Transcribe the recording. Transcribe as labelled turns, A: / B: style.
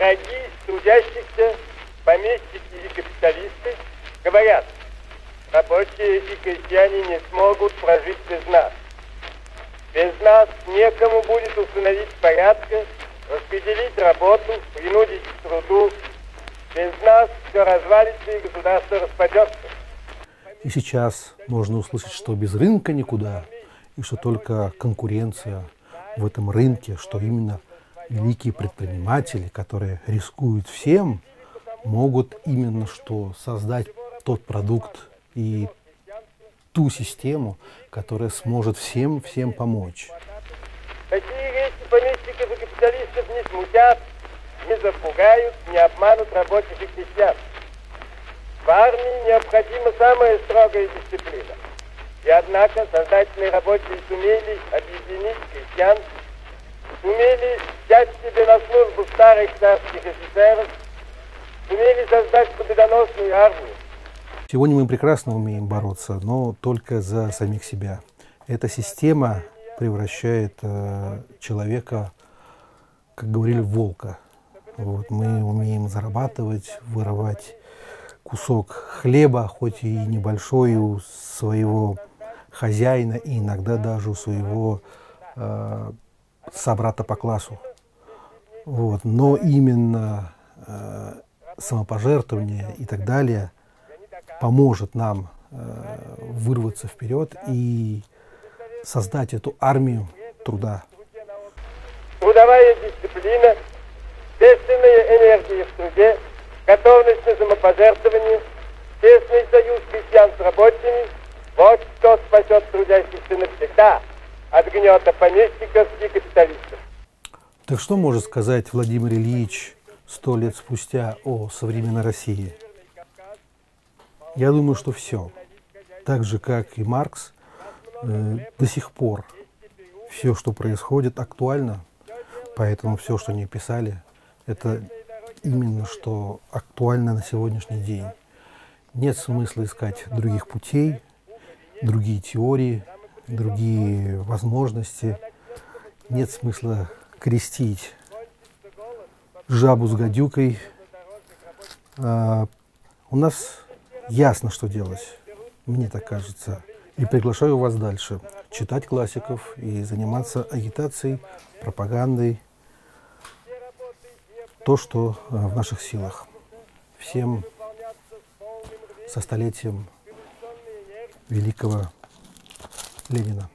A: Враги трудящихся, помещики и капиталисты говорят, рабочие и крестьяне не смогут прожить без нас. Без нас некому будет установить порядка, распределить работу, принудить к труду. Без нас все развалится и государство распадется.
B: И сейчас можно услышать, что без рынка никуда, и что только конкуренция в этом рынке, что именно великие предприниматели, которые рискуют всем, могут именно что создать тот продукт и ту систему, которая сможет всем всем помочь.
A: Такие вещи помещиков и капиталистов не смутят, не запугают, не обманут рабочих и крестьян. В армии необходима самая строгая дисциплина. И однако создательные рабочие сумели объединить крестьян, сумели взять себе на службу старых царских офицеров, сумели создать победоносную армию.
B: Сегодня мы прекрасно умеем бороться, но только за самих себя. Эта система превращает э, человека, как говорили, в волка. Вот, мы умеем зарабатывать, вырывать кусок хлеба, хоть и небольшой, у своего хозяина и иногда даже у своего э, собрата по классу. Вот. Но именно э, самопожертвование и так далее поможет нам э, вырваться вперед и создать эту армию труда.
A: Трудовая дисциплина, естественная энергия в труде, готовность на самопожертвование, тесный союз крестьян с рабочими – вот что спасет трудящихся навсегда от гнета помещиков и капиталистов.
B: Так что может сказать Владимир Ильич сто лет спустя о современной России? Я думаю, что все. Так же, как и Маркс, э, до сих пор все, что происходит, актуально. Поэтому все, что они писали, это именно что актуально на сегодняшний день. Нет смысла искать других путей, другие теории, другие возможности. Нет смысла крестить жабу с гадюкой. А, у нас ясно, что делать, мне так кажется. И приглашаю вас дальше читать классиков и заниматься агитацией, пропагандой, то, что э, в наших силах. Всем со столетием великого Ленина.